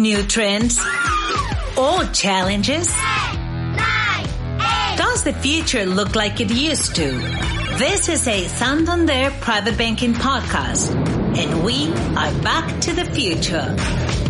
New trends? Old challenges? Does the future look like it used to? This is a Santander Private Banking podcast, and we are back to the future.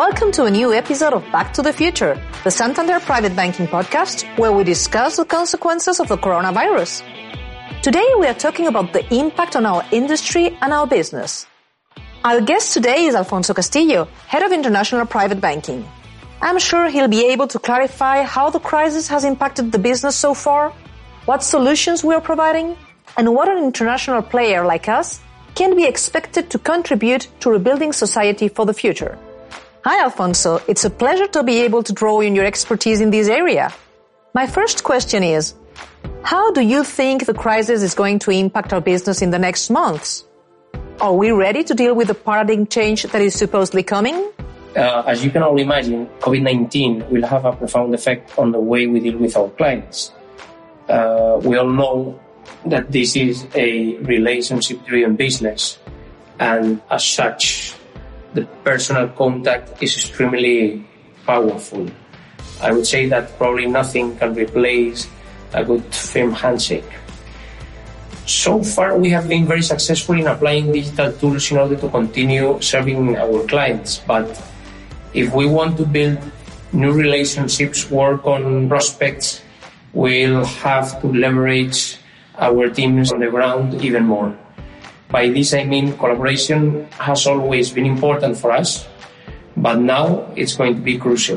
Welcome to a new episode of Back to the Future, the Santander Private Banking podcast, where we discuss the consequences of the coronavirus. Today we are talking about the impact on our industry and our business. Our guest today is Alfonso Castillo, Head of International Private Banking. I'm sure he'll be able to clarify how the crisis has impacted the business so far, what solutions we are providing, and what an international player like us can be expected to contribute to rebuilding society for the future. Hi, Alfonso. It's a pleasure to be able to draw on your expertise in this area. My first question is, how do you think the crisis is going to impact our business in the next months? Are we ready to deal with the paradigm change that is supposedly coming? Uh, as you can all imagine, COVID-19 will have a profound effect on the way we deal with our clients. Uh, we all know that this is a relationship-driven business, and as such, the personal contact is extremely powerful. I would say that probably nothing can replace a good firm handshake. So far, we have been very successful in applying digital tools in order to continue serving our clients. But if we want to build new relationships, work on prospects, we'll have to leverage our teams on the ground even more. By this I mean collaboration has always been important for us, but now it's going to be crucial.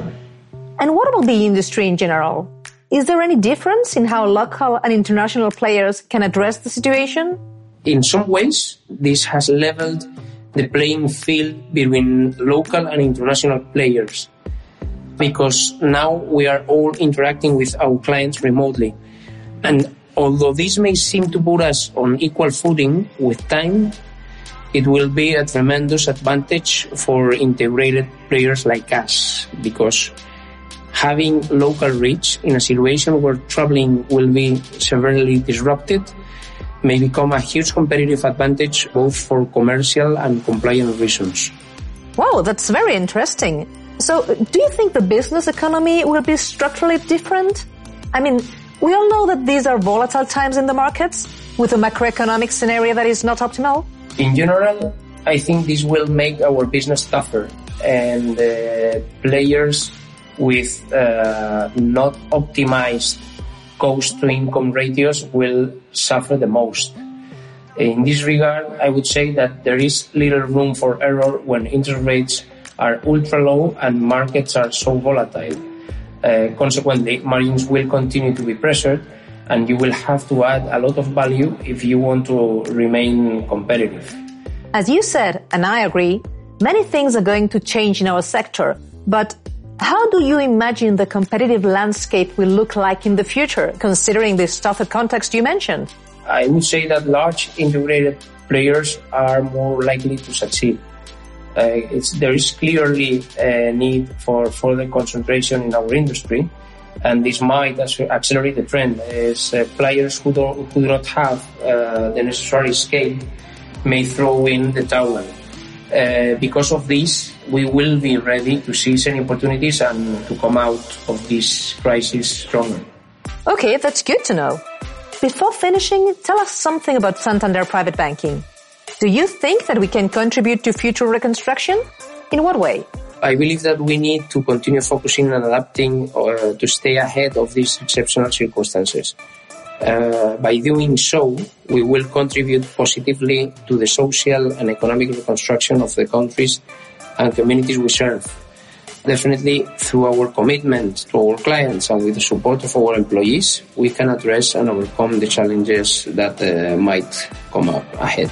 And what about the industry in general? Is there any difference in how local and international players can address the situation? In some ways, this has leveled the playing field between local and international players because now we are all interacting with our clients remotely. And although this may seem to put us on equal footing with time, it will be a tremendous advantage for integrated players like us because having local reach in a situation where traveling will be severely disrupted may become a huge competitive advantage both for commercial and compliance reasons. Wow, that's very interesting. So, do you think the business economy will be structurally different? I mean, we all know that these are volatile times in the markets with a macroeconomic scenario that is not optimal. In general, I think this will make our business tougher and uh, players with uh, not optimized cost to income ratios will suffer the most. In this regard, I would say that there is little room for error when interest rates are ultra low and markets are so volatile. Uh, consequently, margins will continue to be pressured and you will have to add a lot of value if you want to remain competitive. As you said, and I agree, many things are going to change in our sector, but how do you imagine the competitive landscape will look like in the future, considering this tougher context you mentioned? I would say that large integrated players are more likely to succeed. Uh, there is clearly a need for further concentration in our industry, and this might accelerate the trend as uh, players who, do, who do not have uh, the necessary scale may throw in the towel. Uh, because of this, we will be ready to seize any opportunities and to come out of this crisis stronger. Okay, that's good to know. Before finishing, tell us something about Santander Private Banking. Do you think that we can contribute to future reconstruction? In what way? I believe that we need to continue focusing on adapting to stay ahead of these exceptional circumstances. Uh, by doing so, we will contribute positively to the social and economic reconstruction of the countries and communities we serve. Definitely through our commitment to our clients and with the support of our employees, we can address and overcome the challenges that uh, might come up ahead.